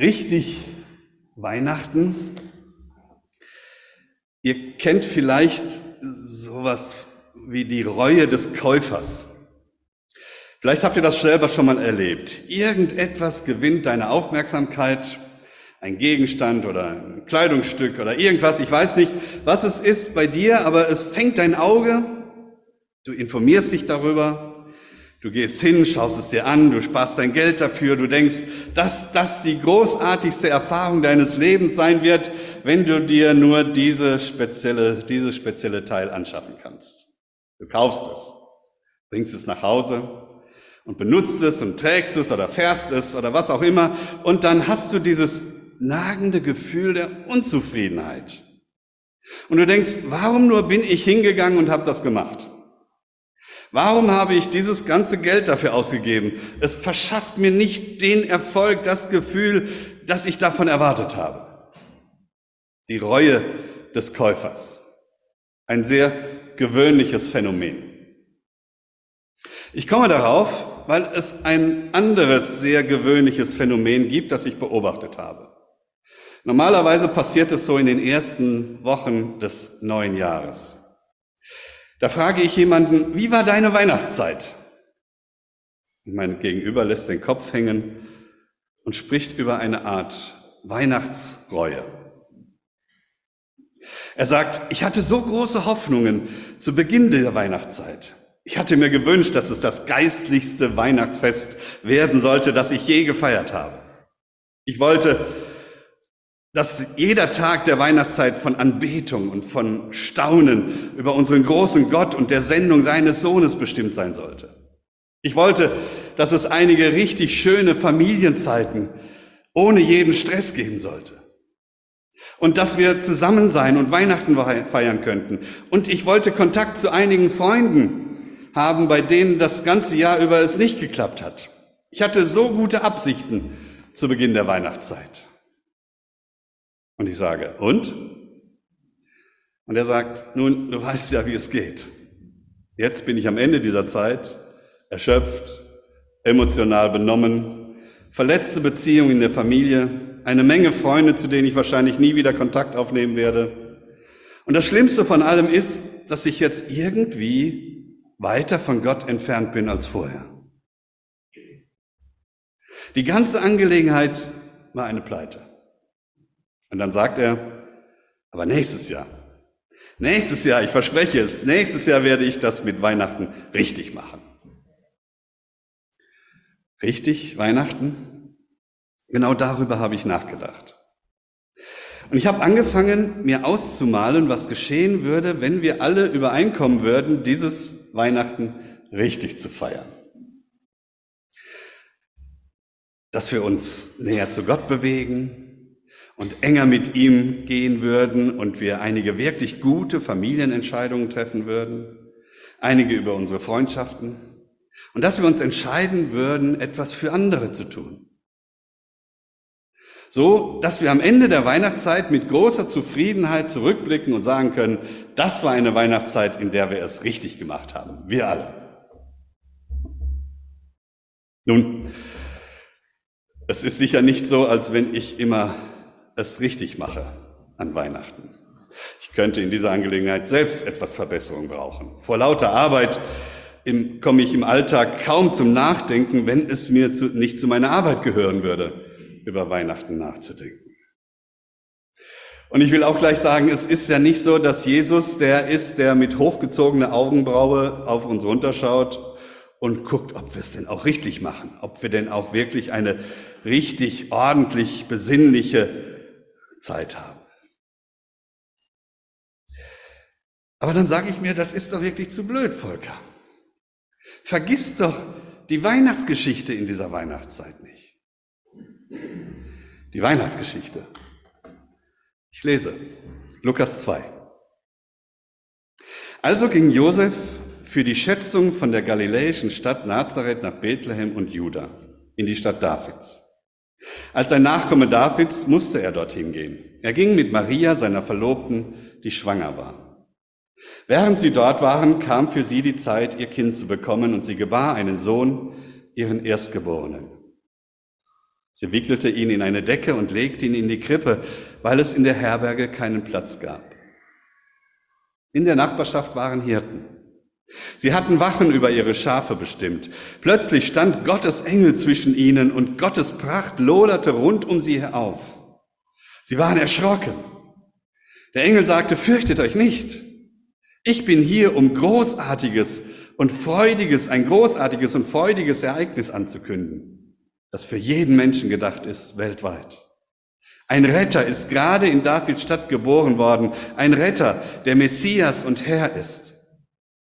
richtig Weihnachten. Ihr kennt vielleicht sowas wie die Reue des Käufers. Vielleicht habt ihr das selber schon mal erlebt. Irgendetwas gewinnt deine Aufmerksamkeit, ein Gegenstand oder ein Kleidungsstück oder irgendwas, ich weiß nicht, was es ist bei dir, aber es fängt dein Auge, du informierst dich darüber Du gehst hin, schaust es dir an, du sparst dein Geld dafür, du denkst, dass das die großartigste Erfahrung deines Lebens sein wird, wenn du dir nur diese spezielle, dieses spezielle Teil anschaffen kannst. Du kaufst es, bringst es nach Hause und benutzt es und trägst es oder fährst es oder was auch immer und dann hast du dieses nagende Gefühl der Unzufriedenheit. Und du denkst, warum nur bin ich hingegangen und habe das gemacht? Warum habe ich dieses ganze Geld dafür ausgegeben? Es verschafft mir nicht den Erfolg, das Gefühl, das ich davon erwartet habe. Die Reue des Käufers. Ein sehr gewöhnliches Phänomen. Ich komme darauf, weil es ein anderes sehr gewöhnliches Phänomen gibt, das ich beobachtet habe. Normalerweise passiert es so in den ersten Wochen des neuen Jahres. Da frage ich jemanden, wie war deine Weihnachtszeit? Und mein Gegenüber lässt den Kopf hängen und spricht über eine Art Weihnachtsreue. Er sagt, ich hatte so große Hoffnungen zu Beginn der Weihnachtszeit. Ich hatte mir gewünscht, dass es das geistlichste Weihnachtsfest werden sollte, das ich je gefeiert habe. Ich wollte dass jeder Tag der Weihnachtszeit von Anbetung und von Staunen über unseren großen Gott und der Sendung seines Sohnes bestimmt sein sollte. Ich wollte, dass es einige richtig schöne Familienzeiten ohne jeden Stress geben sollte. Und dass wir zusammen sein und Weihnachten feiern könnten. Und ich wollte Kontakt zu einigen Freunden haben, bei denen das ganze Jahr über es nicht geklappt hat. Ich hatte so gute Absichten zu Beginn der Weihnachtszeit. Und ich sage, und? Und er sagt, nun, du weißt ja, wie es geht. Jetzt bin ich am Ende dieser Zeit, erschöpft, emotional benommen, verletzte Beziehungen in der Familie, eine Menge Freunde, zu denen ich wahrscheinlich nie wieder Kontakt aufnehmen werde. Und das Schlimmste von allem ist, dass ich jetzt irgendwie weiter von Gott entfernt bin als vorher. Die ganze Angelegenheit war eine Pleite. Und dann sagt er, aber nächstes Jahr, nächstes Jahr, ich verspreche es, nächstes Jahr werde ich das mit Weihnachten richtig machen. Richtig, Weihnachten? Genau darüber habe ich nachgedacht. Und ich habe angefangen, mir auszumalen, was geschehen würde, wenn wir alle übereinkommen würden, dieses Weihnachten richtig zu feiern. Dass wir uns näher zu Gott bewegen, und enger mit ihm gehen würden und wir einige wirklich gute Familienentscheidungen treffen würden, einige über unsere Freundschaften und dass wir uns entscheiden würden, etwas für andere zu tun. So, dass wir am Ende der Weihnachtszeit mit großer Zufriedenheit zurückblicken und sagen können, das war eine Weihnachtszeit, in der wir es richtig gemacht haben. Wir alle. Nun, es ist sicher nicht so, als wenn ich immer es richtig mache an Weihnachten. Ich könnte in dieser Angelegenheit selbst etwas Verbesserung brauchen. Vor lauter Arbeit im, komme ich im Alltag kaum zum Nachdenken, wenn es mir zu, nicht zu meiner Arbeit gehören würde, über Weihnachten nachzudenken. Und ich will auch gleich sagen, es ist ja nicht so, dass Jesus der ist, der mit hochgezogener Augenbraue auf uns runterschaut und guckt, ob wir es denn auch richtig machen, ob wir denn auch wirklich eine richtig ordentlich besinnliche Zeit haben. Aber dann sage ich mir, das ist doch wirklich zu blöd, Volker. Vergiss doch die Weihnachtsgeschichte in dieser Weihnachtszeit nicht. Die Weihnachtsgeschichte. Ich lese Lukas 2. Also ging Josef für die Schätzung von der galiläischen Stadt Nazareth nach Bethlehem und Juda in die Stadt Davids als ein Nachkomme Davids musste er dorthin gehen. Er ging mit Maria, seiner Verlobten, die schwanger war. Während sie dort waren, kam für sie die Zeit, ihr Kind zu bekommen, und sie gebar einen Sohn, ihren Erstgeborenen. Sie wickelte ihn in eine Decke und legte ihn in die Krippe, weil es in der Herberge keinen Platz gab. In der Nachbarschaft waren Hirten. Sie hatten Wachen über ihre Schafe bestimmt. Plötzlich stand Gottes Engel zwischen ihnen und Gottes Pracht loderte rund um sie auf. Sie waren erschrocken. Der Engel sagte, fürchtet euch nicht. Ich bin hier, um großartiges und freudiges, ein großartiges und freudiges Ereignis anzukünden, das für jeden Menschen gedacht ist, weltweit. Ein Retter ist gerade in Davids Stadt geboren worden, ein Retter, der Messias und Herr ist.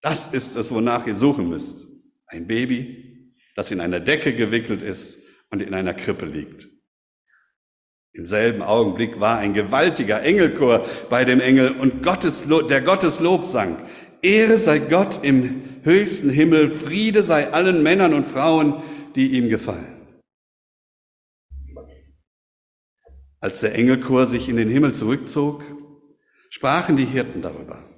Das ist es, wonach ihr suchen müsst. Ein Baby, das in einer Decke gewickelt ist und in einer Krippe liegt. Im selben Augenblick war ein gewaltiger Engelchor bei dem Engel und Gottes, der Gottes Lob sang. Ehre sei Gott im höchsten Himmel, Friede sei allen Männern und Frauen, die ihm gefallen. Als der Engelchor sich in den Himmel zurückzog, sprachen die Hirten darüber.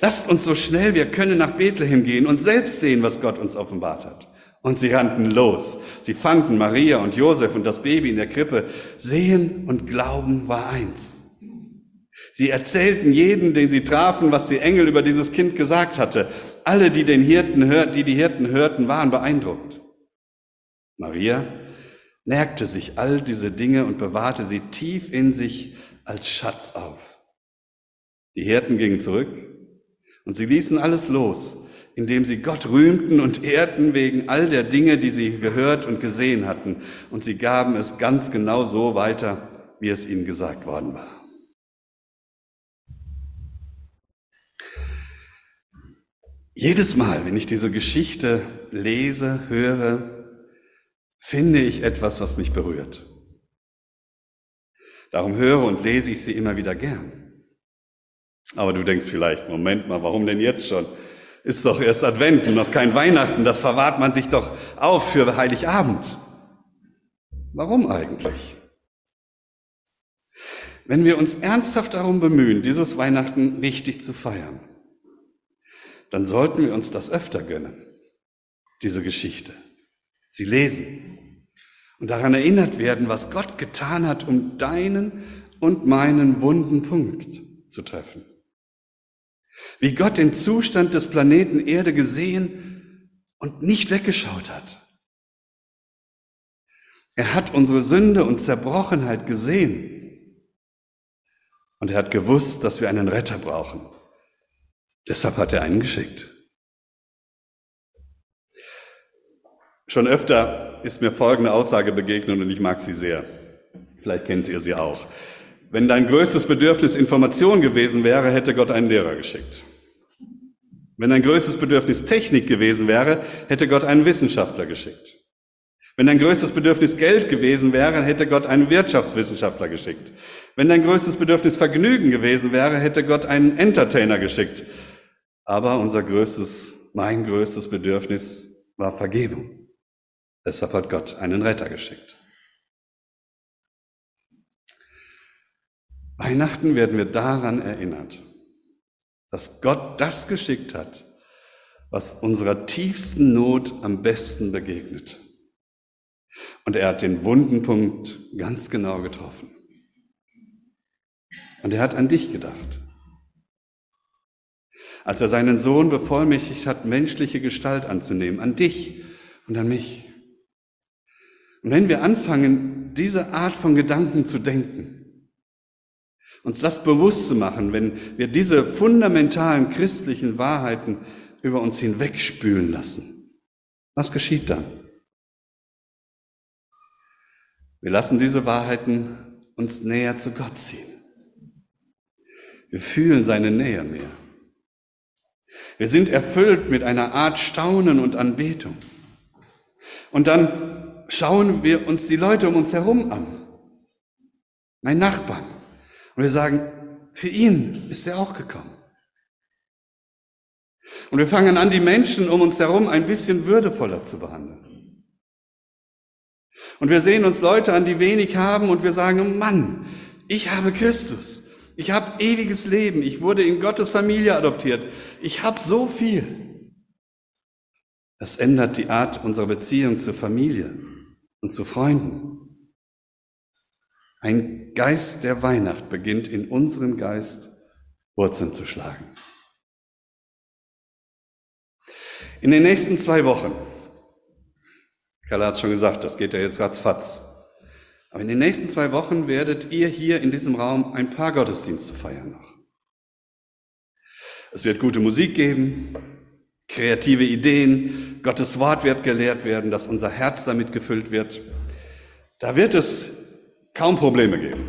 Lasst uns so schnell wir können nach Bethlehem gehen und selbst sehen, was Gott uns offenbart hat. Und sie rannten los. Sie fanden Maria und Josef und das Baby in der Krippe. Sehen und Glauben war eins. Sie erzählten jedem, den sie trafen, was die Engel über dieses Kind gesagt hatte. Alle, die den Hirten, die die Hirten hörten, waren beeindruckt. Maria merkte sich all diese Dinge und bewahrte sie tief in sich als Schatz auf. Die Hirten gingen zurück und sie ließen alles los indem sie Gott rühmten und ehrten wegen all der Dinge, die sie gehört und gesehen hatten. Und sie gaben es ganz genau so weiter, wie es ihnen gesagt worden war. Jedes Mal, wenn ich diese Geschichte lese, höre, finde ich etwas, was mich berührt. Darum höre und lese ich sie immer wieder gern. Aber du denkst vielleicht, Moment mal, warum denn jetzt schon? Ist doch erst Advent und noch kein Weihnachten. Das verwahrt man sich doch auf für Heiligabend. Warum eigentlich? Wenn wir uns ernsthaft darum bemühen, dieses Weihnachten richtig zu feiern, dann sollten wir uns das öfter gönnen, diese Geschichte. Sie lesen und daran erinnert werden, was Gott getan hat, um deinen und meinen wunden Punkt zu treffen wie Gott den Zustand des Planeten Erde gesehen und nicht weggeschaut hat. Er hat unsere Sünde und Zerbrochenheit gesehen und er hat gewusst, dass wir einen Retter brauchen. Deshalb hat er einen geschickt. Schon öfter ist mir folgende Aussage begegnet und ich mag sie sehr. Vielleicht kennt ihr sie auch. Wenn dein größtes Bedürfnis Information gewesen wäre, hätte Gott einen Lehrer geschickt. Wenn dein größtes Bedürfnis Technik gewesen wäre, hätte Gott einen Wissenschaftler geschickt. Wenn dein größtes Bedürfnis Geld gewesen wäre, hätte Gott einen Wirtschaftswissenschaftler geschickt. Wenn dein größtes Bedürfnis Vergnügen gewesen wäre, hätte Gott einen Entertainer geschickt. Aber unser größtes, mein größtes Bedürfnis war Vergebung. Deshalb hat Gott einen Retter geschickt. Weihnachten werden wir daran erinnert, dass Gott das geschickt hat, was unserer tiefsten Not am besten begegnet. Und er hat den wunden Punkt ganz genau getroffen. Und er hat an dich gedacht. Als er seinen Sohn bevollmächtigt hat, menschliche Gestalt anzunehmen, an dich und an mich. Und wenn wir anfangen, diese Art von Gedanken zu denken, uns das bewusst zu machen, wenn wir diese fundamentalen christlichen Wahrheiten über uns hinwegspülen lassen. Was geschieht dann? Wir lassen diese Wahrheiten uns näher zu Gott ziehen. Wir fühlen seine Nähe mehr. Wir sind erfüllt mit einer Art Staunen und Anbetung. Und dann schauen wir uns die Leute um uns herum an. Mein Nachbarn, und wir sagen, für ihn ist er auch gekommen. Und wir fangen an, die Menschen um uns herum ein bisschen würdevoller zu behandeln. Und wir sehen uns Leute an, die wenig haben und wir sagen, Mann, ich habe Christus. Ich habe ewiges Leben. Ich wurde in Gottes Familie adoptiert. Ich habe so viel. Das ändert die Art unserer Beziehung zur Familie und zu Freunden. Ein Geist der Weihnacht beginnt in unserem Geist Wurzeln zu schlagen. In den nächsten zwei Wochen, Carla hat schon gesagt, das geht ja jetzt ratzfatz, aber in den nächsten zwei Wochen werdet ihr hier in diesem Raum ein paar Gottesdienste feiern noch. Es wird gute Musik geben, kreative Ideen, Gottes Wort wird gelehrt werden, dass unser Herz damit gefüllt wird. Da wird es kaum Probleme geben.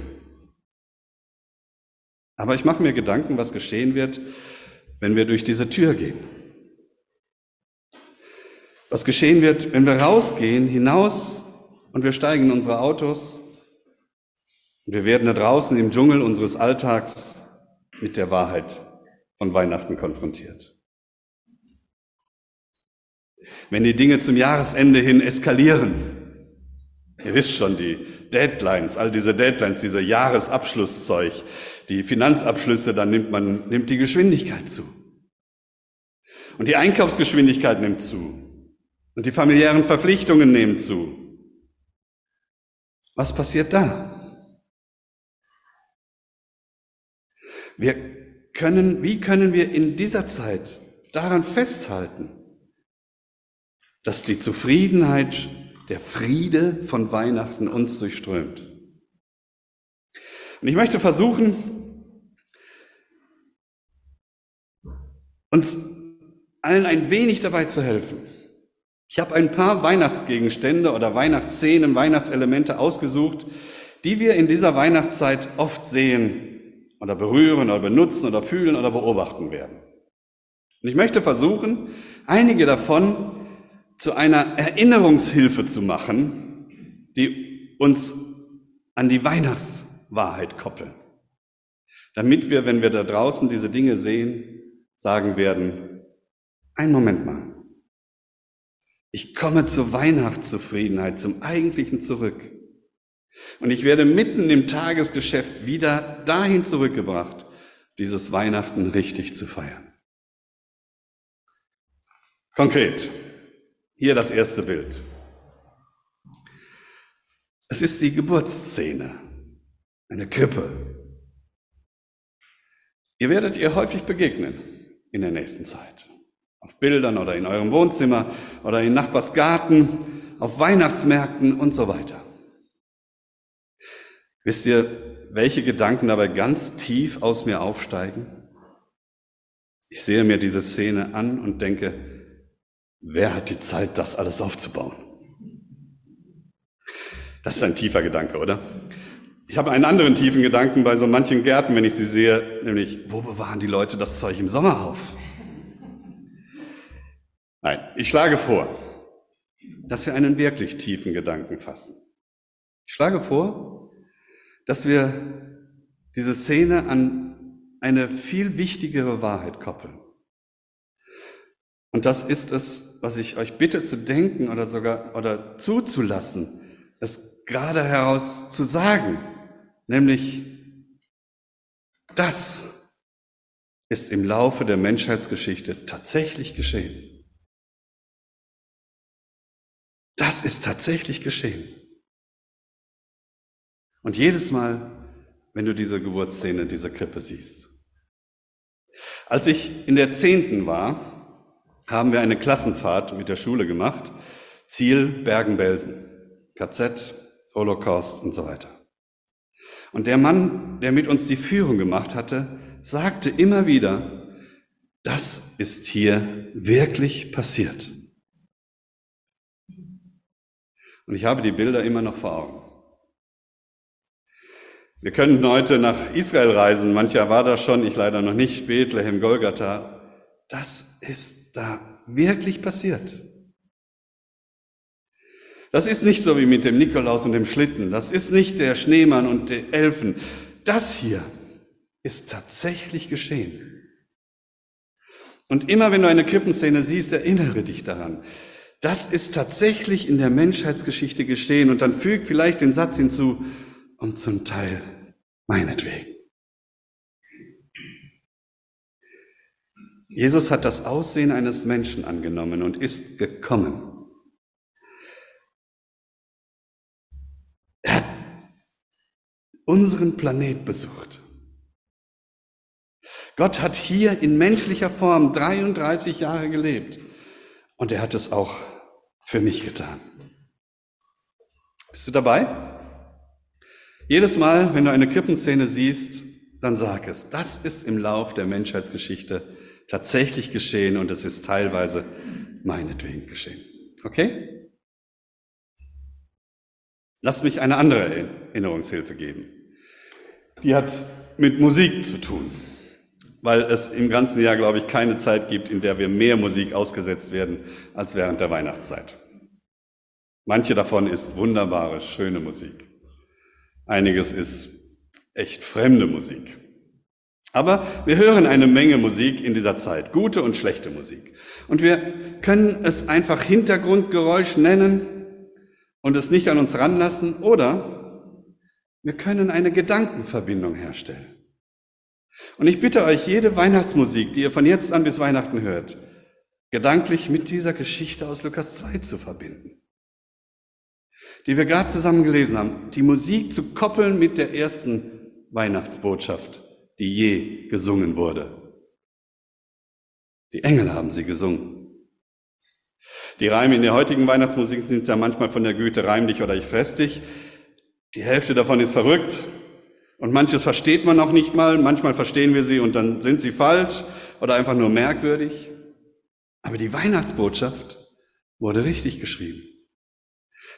Aber ich mache mir Gedanken, was geschehen wird, wenn wir durch diese Tür gehen. Was geschehen wird, wenn wir rausgehen, hinaus und wir steigen in unsere Autos und wir werden da draußen im Dschungel unseres Alltags mit der Wahrheit von Weihnachten konfrontiert. Wenn die Dinge zum Jahresende hin eskalieren, ihr wisst schon, die Deadlines, all diese Deadlines, dieser Jahresabschlusszeug, die Finanzabschlüsse, dann nimmt man, nimmt die Geschwindigkeit zu. Und die Einkaufsgeschwindigkeit nimmt zu. Und die familiären Verpflichtungen nehmen zu. Was passiert da? Wir können, wie können wir in dieser Zeit daran festhalten, dass die Zufriedenheit, der Friede von Weihnachten uns durchströmt? Und ich möchte versuchen, uns allen ein wenig dabei zu helfen. Ich habe ein paar Weihnachtsgegenstände oder Weihnachtsszenen, Weihnachtselemente ausgesucht, die wir in dieser Weihnachtszeit oft sehen oder berühren oder benutzen oder fühlen oder beobachten werden. Und ich möchte versuchen, einige davon zu einer Erinnerungshilfe zu machen, die uns an die Weihnachtswahrheit koppeln. Damit wir, wenn wir da draußen diese Dinge sehen, sagen werden, ein Moment mal, ich komme zur Weihnachtszufriedenheit, zum Eigentlichen zurück. Und ich werde mitten im Tagesgeschäft wieder dahin zurückgebracht, dieses Weihnachten richtig zu feiern. Konkret, hier das erste Bild. Es ist die Geburtsszene, eine Krippe. Ihr werdet ihr häufig begegnen in der nächsten Zeit. Auf Bildern oder in eurem Wohnzimmer oder in Nachbarsgarten, auf Weihnachtsmärkten und so weiter. Wisst ihr, welche Gedanken dabei ganz tief aus mir aufsteigen? Ich sehe mir diese Szene an und denke, wer hat die Zeit, das alles aufzubauen? Das ist ein tiefer Gedanke, oder? Ich habe einen anderen tiefen Gedanken bei so manchen Gärten, wenn ich sie sehe, nämlich, wo bewahren die Leute das Zeug im Sommer auf? Nein, ich schlage vor, dass wir einen wirklich tiefen Gedanken fassen. Ich schlage vor, dass wir diese Szene an eine viel wichtigere Wahrheit koppeln. Und das ist es, was ich euch bitte zu denken oder sogar oder zuzulassen, es gerade heraus zu sagen, nämlich das ist im Laufe der Menschheitsgeschichte tatsächlich geschehen. Das ist tatsächlich geschehen. Und jedes Mal, wenn du diese Geburtsszene, diese Krippe siehst. Als ich in der Zehnten war, haben wir eine Klassenfahrt mit der Schule gemacht. Ziel Bergen-Belsen. KZ, Holocaust und so weiter. Und der Mann, der mit uns die Führung gemacht hatte, sagte immer wieder, das ist hier wirklich passiert. Und ich habe die Bilder immer noch vor Augen. Wir könnten heute nach Israel reisen. Mancher war da schon, ich leider noch nicht. Bethlehem, Golgatha. Das ist da wirklich passiert. Das ist nicht so wie mit dem Nikolaus und dem Schlitten. Das ist nicht der Schneemann und die Elfen. Das hier ist tatsächlich geschehen. Und immer wenn du eine Krippenszene siehst, erinnere dich daran. Das ist tatsächlich in der Menschheitsgeschichte geschehen und dann fügt vielleicht den Satz hinzu, und zum Teil meinetwegen. Jesus hat das Aussehen eines Menschen angenommen und ist gekommen. Er hat unseren Planet besucht. Gott hat hier in menschlicher Form 33 Jahre gelebt und er hat es auch für mich getan. Bist du dabei? Jedes Mal, wenn du eine Krippenszene siehst, dann sag es, das ist im Lauf der Menschheitsgeschichte tatsächlich geschehen und es ist teilweise meinetwegen geschehen. Okay? Lass mich eine andere Erinnerungshilfe geben. Die hat mit Musik zu tun, weil es im ganzen Jahr, glaube ich, keine Zeit gibt, in der wir mehr Musik ausgesetzt werden als während der Weihnachtszeit. Manche davon ist wunderbare, schöne Musik. Einiges ist echt fremde Musik. Aber wir hören eine Menge Musik in dieser Zeit, gute und schlechte Musik. Und wir können es einfach Hintergrundgeräusch nennen und es nicht an uns ranlassen oder wir können eine Gedankenverbindung herstellen. Und ich bitte euch, jede Weihnachtsmusik, die ihr von jetzt an bis Weihnachten hört, gedanklich mit dieser Geschichte aus Lukas 2 zu verbinden, die wir gerade zusammen gelesen haben, die Musik zu koppeln mit der ersten Weihnachtsbotschaft die je gesungen wurde. Die Engel haben sie gesungen. Die Reime in der heutigen Weihnachtsmusik sind ja manchmal von der Güte reim dich oder ich fress dich. Die Hälfte davon ist verrückt und manches versteht man auch nicht mal. Manchmal verstehen wir sie und dann sind sie falsch oder einfach nur merkwürdig. Aber die Weihnachtsbotschaft wurde richtig geschrieben.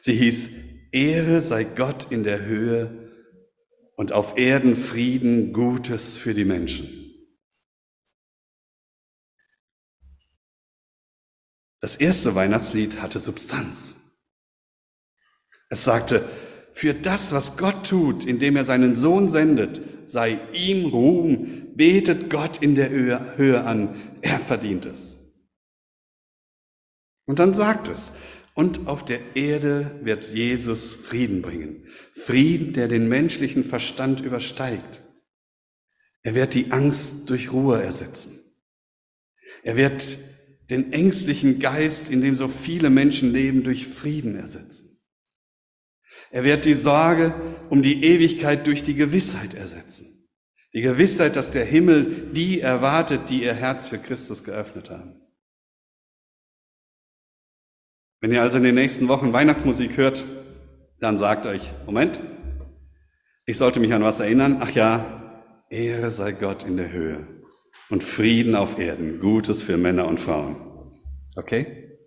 Sie hieß, Ehre sei Gott in der Höhe und auf Erden Frieden, Gutes für die Menschen. Das erste Weihnachtslied hatte Substanz. Es sagte, für das, was Gott tut, indem er seinen Sohn sendet, sei ihm Ruhm, betet Gott in der Höhe an, er verdient es. Und dann sagt es, und auf der Erde wird Jesus Frieden bringen. Frieden, der den menschlichen Verstand übersteigt. Er wird die Angst durch Ruhe ersetzen. Er wird den ängstlichen Geist, in dem so viele Menschen leben, durch Frieden ersetzen. Er wird die Sorge um die Ewigkeit durch die Gewissheit ersetzen. Die Gewissheit, dass der Himmel die erwartet, die ihr Herz für Christus geöffnet haben. Wenn ihr also in den nächsten Wochen Weihnachtsmusik hört, dann sagt euch, Moment, ich sollte mich an was erinnern. Ach ja, Ehre sei Gott in der Höhe und Frieden auf Erden, Gutes für Männer und Frauen. Okay?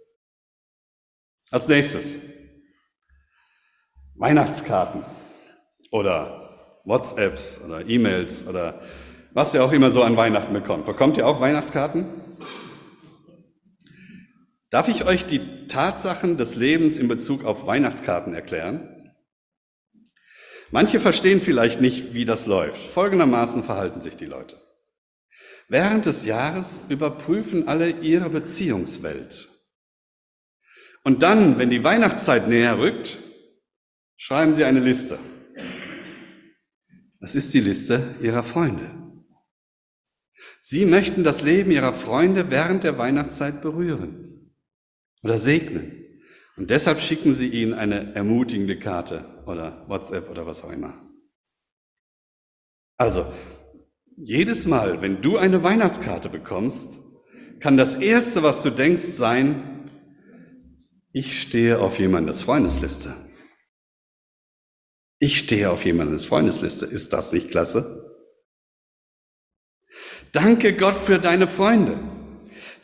Als nächstes, Weihnachtskarten oder WhatsApps oder E-Mails oder was ihr auch immer so an Weihnachten bekommt. Bekommt ihr auch Weihnachtskarten? Darf ich euch die Tatsachen des Lebens in Bezug auf Weihnachtskarten erklären? Manche verstehen vielleicht nicht, wie das läuft. Folgendermaßen verhalten sich die Leute. Während des Jahres überprüfen alle ihre Beziehungswelt. Und dann, wenn die Weihnachtszeit näher rückt, schreiben sie eine Liste. Das ist die Liste ihrer Freunde. Sie möchten das Leben ihrer Freunde während der Weihnachtszeit berühren oder segnen. Und deshalb schicken sie ihnen eine ermutigende Karte oder WhatsApp oder was auch immer. Also, jedes Mal, wenn du eine Weihnachtskarte bekommst, kann das Erste, was du denkst, sein, ich stehe auf jemandes Freundesliste. Ich stehe auf jemandes Freundesliste. Ist das nicht klasse? Danke Gott für deine Freunde.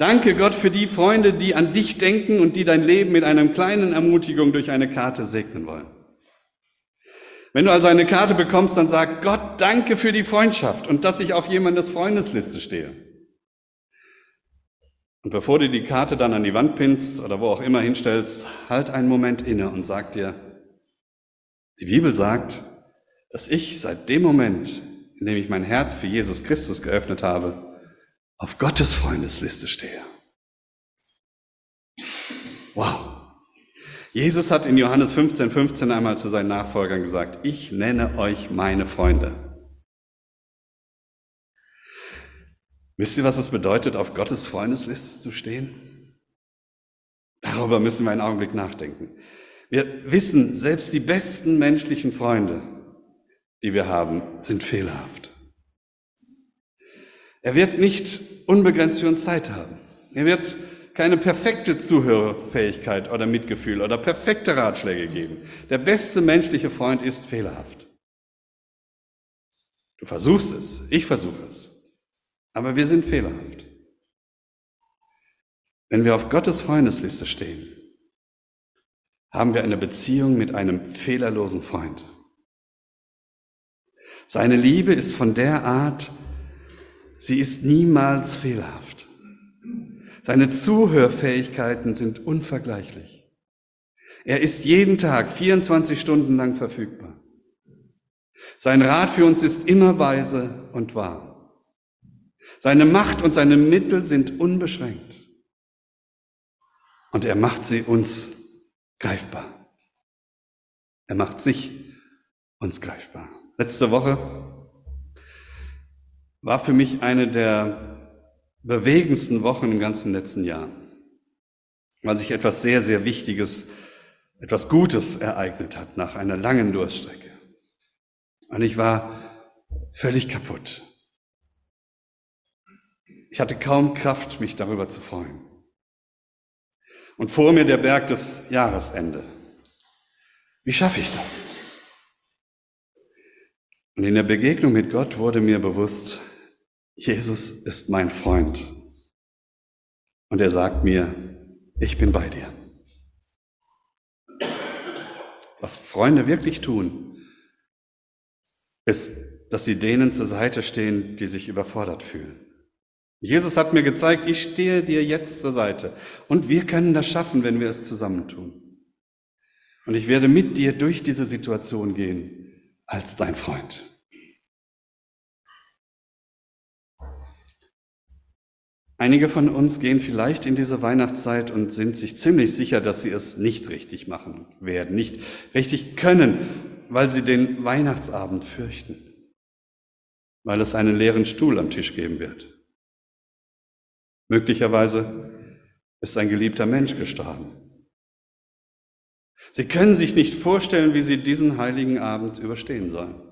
Danke Gott für die Freunde, die an dich denken und die dein Leben mit einer kleinen Ermutigung durch eine Karte segnen wollen. Wenn du also eine Karte bekommst, dann sag Gott, danke für die Freundschaft und dass ich auf jemandes Freundesliste stehe. Und bevor du die Karte dann an die Wand pinnst oder wo auch immer hinstellst, halt einen Moment inne und sag dir, die Bibel sagt, dass ich seit dem Moment, in dem ich mein Herz für Jesus Christus geöffnet habe, auf Gottes Freundesliste stehe. Wow. Jesus hat in Johannes 15, 15 einmal zu seinen Nachfolgern gesagt, ich nenne euch meine Freunde. Wisst ihr, was es bedeutet, auf Gottes Freundesliste zu stehen? Darüber müssen wir einen Augenblick nachdenken. Wir wissen, selbst die besten menschlichen Freunde die wir haben, sind fehlerhaft. Er wird nicht unbegrenzt für uns Zeit haben. Er wird keine perfekte Zuhörfähigkeit oder Mitgefühl oder perfekte Ratschläge geben. Der beste menschliche Freund ist fehlerhaft. Du versuchst es, ich versuche es, aber wir sind fehlerhaft. Wenn wir auf Gottes Freundesliste stehen, haben wir eine Beziehung mit einem fehlerlosen Freund. Seine Liebe ist von der Art, sie ist niemals fehlerhaft. Seine Zuhörfähigkeiten sind unvergleichlich. Er ist jeden Tag 24 Stunden lang verfügbar. Sein Rat für uns ist immer weise und wahr. Seine Macht und seine Mittel sind unbeschränkt. Und er macht sie uns greifbar. Er macht sich uns greifbar. Letzte Woche war für mich eine der bewegendsten Wochen im ganzen letzten Jahr, weil sich etwas sehr, sehr Wichtiges, etwas Gutes ereignet hat nach einer langen Durststrecke. Und ich war völlig kaputt. Ich hatte kaum Kraft, mich darüber zu freuen. Und vor mir der Berg des Jahresende. Wie schaffe ich das? Und in der Begegnung mit Gott wurde mir bewusst, Jesus ist mein Freund. Und er sagt mir, ich bin bei dir. Was Freunde wirklich tun, ist, dass sie denen zur Seite stehen, die sich überfordert fühlen. Jesus hat mir gezeigt, ich stehe dir jetzt zur Seite. Und wir können das schaffen, wenn wir es zusammentun. Und ich werde mit dir durch diese Situation gehen als dein Freund. Einige von uns gehen vielleicht in diese Weihnachtszeit und sind sich ziemlich sicher, dass sie es nicht richtig machen werden, nicht richtig können, weil sie den Weihnachtsabend fürchten, weil es einen leeren Stuhl am Tisch geben wird. Möglicherweise ist ein geliebter Mensch gestorben. Sie können sich nicht vorstellen, wie sie diesen heiligen Abend überstehen sollen.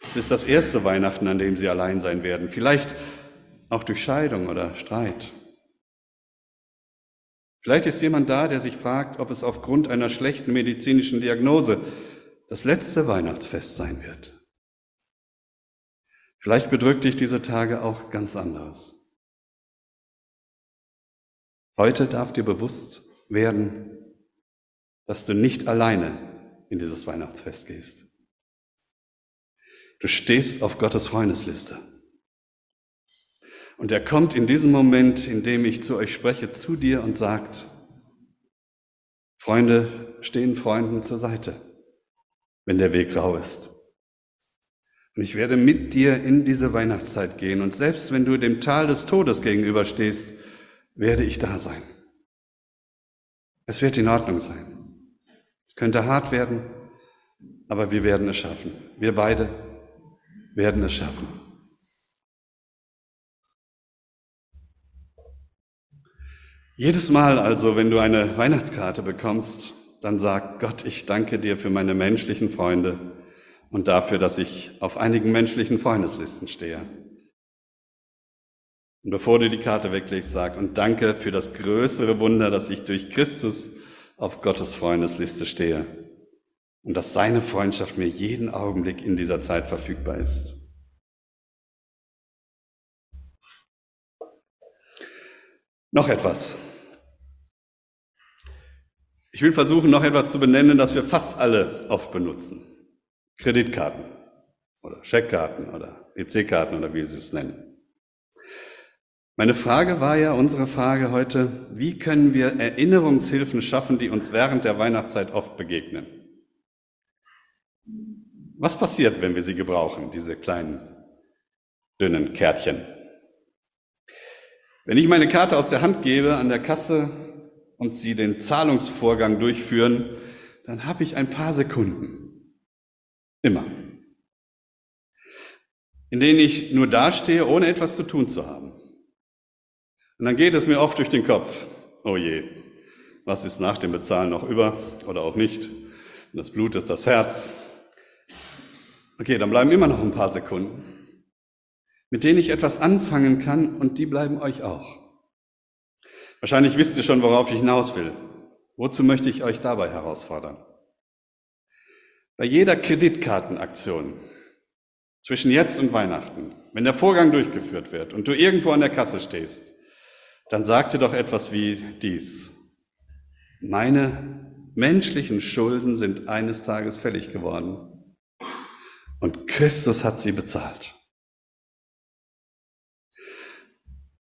Es ist das erste Weihnachten, an dem sie allein sein werden, vielleicht auch durch Scheidung oder Streit. Vielleicht ist jemand da, der sich fragt, ob es aufgrund einer schlechten medizinischen Diagnose das letzte Weihnachtsfest sein wird. Vielleicht bedrückt dich diese Tage auch ganz anderes. Heute darf dir bewusst werden, dass du nicht alleine in dieses Weihnachtsfest gehst. Du stehst auf Gottes Freundesliste. Und er kommt in diesem Moment, in dem ich zu euch spreche, zu dir und sagt, Freunde stehen Freunden zur Seite, wenn der Weg rau ist. Und ich werde mit dir in diese Weihnachtszeit gehen. Und selbst wenn du dem Tal des Todes gegenüberstehst, werde ich da sein. Es wird in Ordnung sein. Es könnte hart werden, aber wir werden es schaffen. Wir beide werden es schaffen. Jedes Mal also, wenn du eine Weihnachtskarte bekommst, dann sag Gott, ich danke dir für meine menschlichen Freunde und dafür, dass ich auf einigen menschlichen Freundeslisten stehe. Und bevor du die Karte weglegst, sag und danke für das größere Wunder, dass ich durch Christus auf Gottes Freundesliste stehe und dass seine Freundschaft mir jeden Augenblick in dieser Zeit verfügbar ist. Noch etwas. Ich will versuchen, noch etwas zu benennen, das wir fast alle oft benutzen. Kreditkarten oder Scheckkarten oder EC-Karten oder wie Sie es nennen. Meine Frage war ja, unsere Frage heute, wie können wir Erinnerungshilfen schaffen, die uns während der Weihnachtszeit oft begegnen? Was passiert, wenn wir sie gebrauchen, diese kleinen, dünnen Kärtchen? Wenn ich meine Karte aus der Hand gebe an der Kasse und Sie den Zahlungsvorgang durchführen, dann habe ich ein paar Sekunden. Immer. In denen ich nur dastehe, ohne etwas zu tun zu haben. Und dann geht es mir oft durch den Kopf. Oh je, was ist nach dem Bezahlen noch über oder auch nicht? Das Blut ist das Herz. Okay, dann bleiben immer noch ein paar Sekunden, mit denen ich etwas anfangen kann und die bleiben euch auch. Wahrscheinlich wisst ihr schon, worauf ich hinaus will. Wozu möchte ich euch dabei herausfordern? Bei jeder Kreditkartenaktion zwischen jetzt und Weihnachten, wenn der Vorgang durchgeführt wird und du irgendwo an der Kasse stehst, dann sag dir doch etwas wie dies. Meine menschlichen Schulden sind eines Tages fällig geworden und Christus hat sie bezahlt.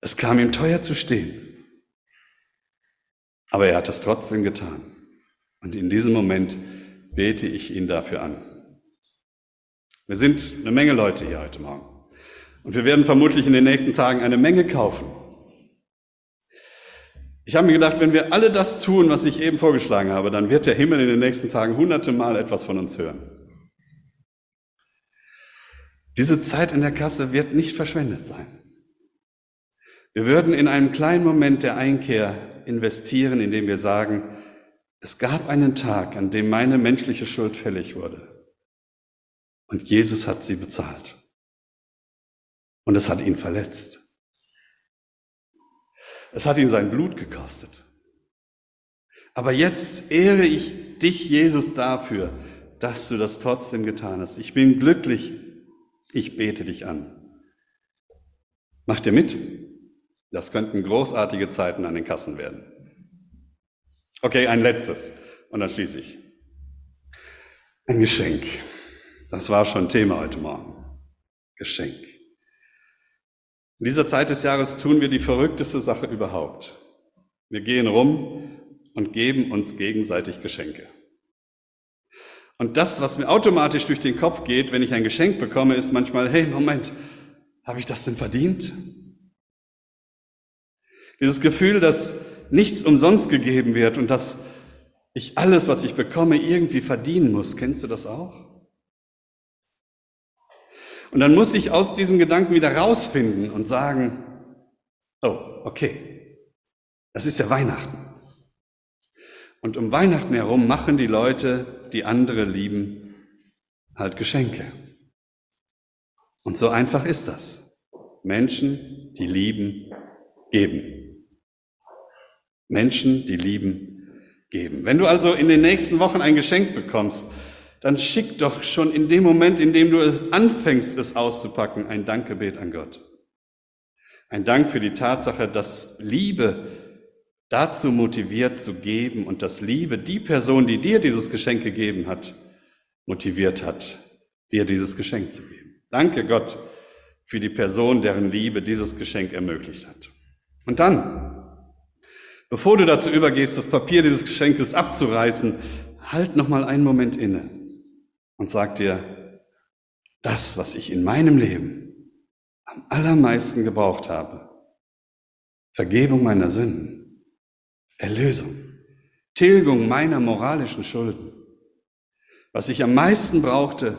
Es kam ihm teuer zu stehen. Aber er hat es trotzdem getan. Und in diesem Moment bete ich ihn dafür an. Wir sind eine Menge Leute hier heute Morgen. Und wir werden vermutlich in den nächsten Tagen eine Menge kaufen. Ich habe mir gedacht, wenn wir alle das tun, was ich eben vorgeschlagen habe, dann wird der Himmel in den nächsten Tagen hunderte Mal etwas von uns hören. Diese Zeit in der Kasse wird nicht verschwendet sein. Wir würden in einem kleinen Moment der Einkehr investieren, indem wir sagen, es gab einen Tag, an dem meine menschliche Schuld fällig wurde. Und Jesus hat sie bezahlt. Und es hat ihn verletzt. Es hat ihn sein Blut gekostet. Aber jetzt ehre ich dich, Jesus, dafür, dass du das trotzdem getan hast. Ich bin glücklich. Ich bete dich an. Macht ihr mit? Das könnten großartige Zeiten an den Kassen werden. Okay, ein letztes und dann schließe ich. Ein Geschenk. Das war schon Thema heute Morgen. Geschenk. In dieser Zeit des Jahres tun wir die verrückteste Sache überhaupt. Wir gehen rum und geben uns gegenseitig Geschenke. Und das, was mir automatisch durch den Kopf geht, wenn ich ein Geschenk bekomme, ist manchmal, hey, Moment, habe ich das denn verdient? Dieses Gefühl, dass nichts umsonst gegeben wird und dass ich alles, was ich bekomme, irgendwie verdienen muss. Kennst du das auch? Und dann muss ich aus diesen Gedanken wieder rausfinden und sagen, oh, okay, das ist ja Weihnachten. Und um Weihnachten herum machen die Leute, die andere lieben, halt Geschenke. Und so einfach ist das. Menschen, die lieben, geben. Menschen, die lieben, geben. Wenn du also in den nächsten Wochen ein Geschenk bekommst, dann schick doch schon in dem Moment, in dem du es anfängst, es auszupacken, ein Dankgebet an Gott. Ein Dank für die Tatsache, dass Liebe dazu motiviert zu geben und dass Liebe die Person, die dir dieses Geschenk gegeben hat, motiviert hat, dir dieses Geschenk zu geben. Danke Gott für die Person, deren Liebe dieses Geschenk ermöglicht hat. Und dann Bevor du dazu übergehst, das Papier dieses Geschenkes abzureißen, halt noch mal einen Moment inne und sag dir, das, was ich in meinem Leben am allermeisten gebraucht habe, Vergebung meiner Sünden, Erlösung, Tilgung meiner moralischen Schulden, was ich am meisten brauchte,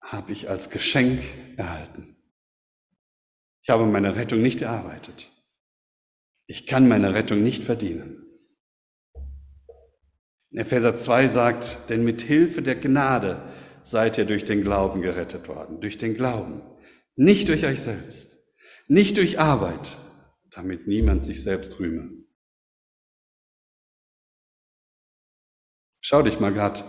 habe ich als Geschenk erhalten. Ich habe meine Rettung nicht erarbeitet. Ich kann meine Rettung nicht verdienen. In Epheser 2 sagt, denn mit Hilfe der Gnade seid ihr durch den Glauben gerettet worden. Durch den Glauben. Nicht durch euch selbst. Nicht durch Arbeit, damit niemand sich selbst rühme. Schau dich mal gerade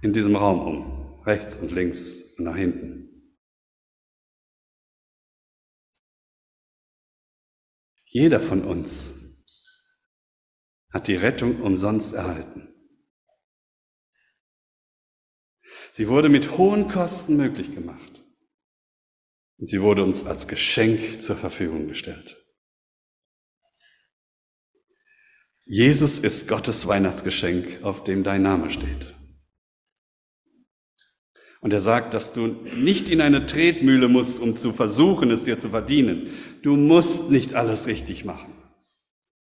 in diesem Raum um, rechts und links und nach hinten. Jeder von uns hat die Rettung umsonst erhalten. Sie wurde mit hohen Kosten möglich gemacht. Und sie wurde uns als Geschenk zur Verfügung gestellt. Jesus ist Gottes Weihnachtsgeschenk, auf dem dein Name steht. Und er sagt, dass du nicht in eine Tretmühle musst, um zu versuchen, es dir zu verdienen. Du musst nicht alles richtig machen.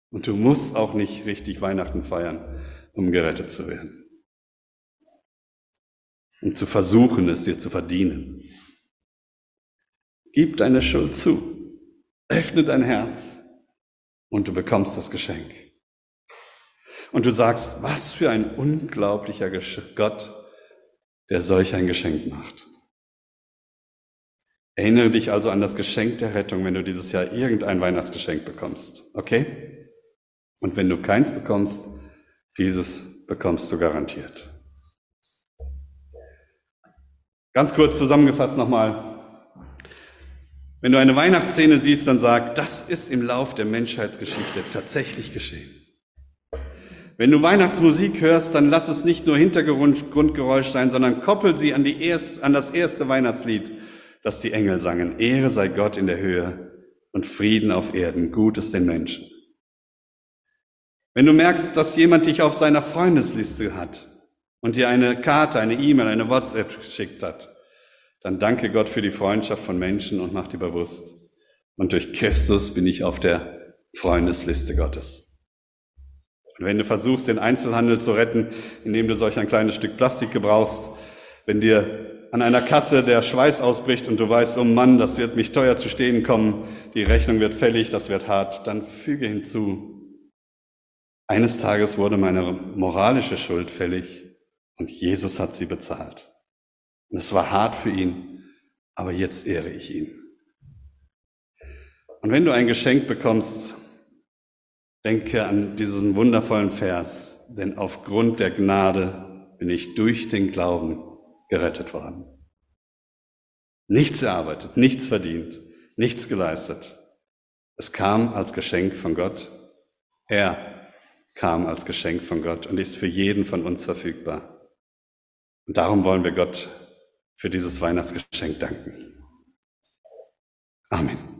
Und du musst auch nicht richtig Weihnachten feiern, um gerettet zu werden. Um zu versuchen, es dir zu verdienen. Gib deine Schuld zu. Öffne dein Herz und du bekommst das Geschenk. Und du sagst, was für ein unglaublicher Gott, der solch ein Geschenk macht. Erinnere dich also an das Geschenk der Rettung, wenn du dieses Jahr irgendein Weihnachtsgeschenk bekommst. Okay? Und wenn du keins bekommst, dieses bekommst du garantiert. Ganz kurz zusammengefasst nochmal. Wenn du eine Weihnachtsszene siehst, dann sag, das ist im Lauf der Menschheitsgeschichte tatsächlich geschehen. Wenn du Weihnachtsmusik hörst, dann lass es nicht nur Hintergrundgeräusch sein, sondern koppel sie an, die erst, an das erste Weihnachtslied, das die Engel sangen. Ehre sei Gott in der Höhe und Frieden auf Erden, Gutes den Menschen. Wenn du merkst, dass jemand dich auf seiner Freundesliste hat und dir eine Karte, eine E-Mail, eine WhatsApp geschickt hat, dann danke Gott für die Freundschaft von Menschen und mach dir bewusst. Und durch Christus bin ich auf der Freundesliste Gottes. Und wenn du versuchst, den Einzelhandel zu retten, indem du solch ein kleines Stück Plastik gebrauchst, wenn dir an einer Kasse der Schweiß ausbricht und du weißt, oh Mann, das wird mich teuer zu stehen kommen, die Rechnung wird fällig, das wird hart, dann füge hinzu, eines Tages wurde meine moralische Schuld fällig und Jesus hat sie bezahlt. Und es war hart für ihn, aber jetzt ehre ich ihn. Und wenn du ein Geschenk bekommst, denke an diesen wundervollen Vers, denn aufgrund der Gnade bin ich durch den Glauben gerettet worden. Nichts erarbeitet, nichts verdient, nichts geleistet. Es kam als Geschenk von Gott. Er kam als Geschenk von Gott und ist für jeden von uns verfügbar. Und darum wollen wir Gott für dieses Weihnachtsgeschenk danken. Amen.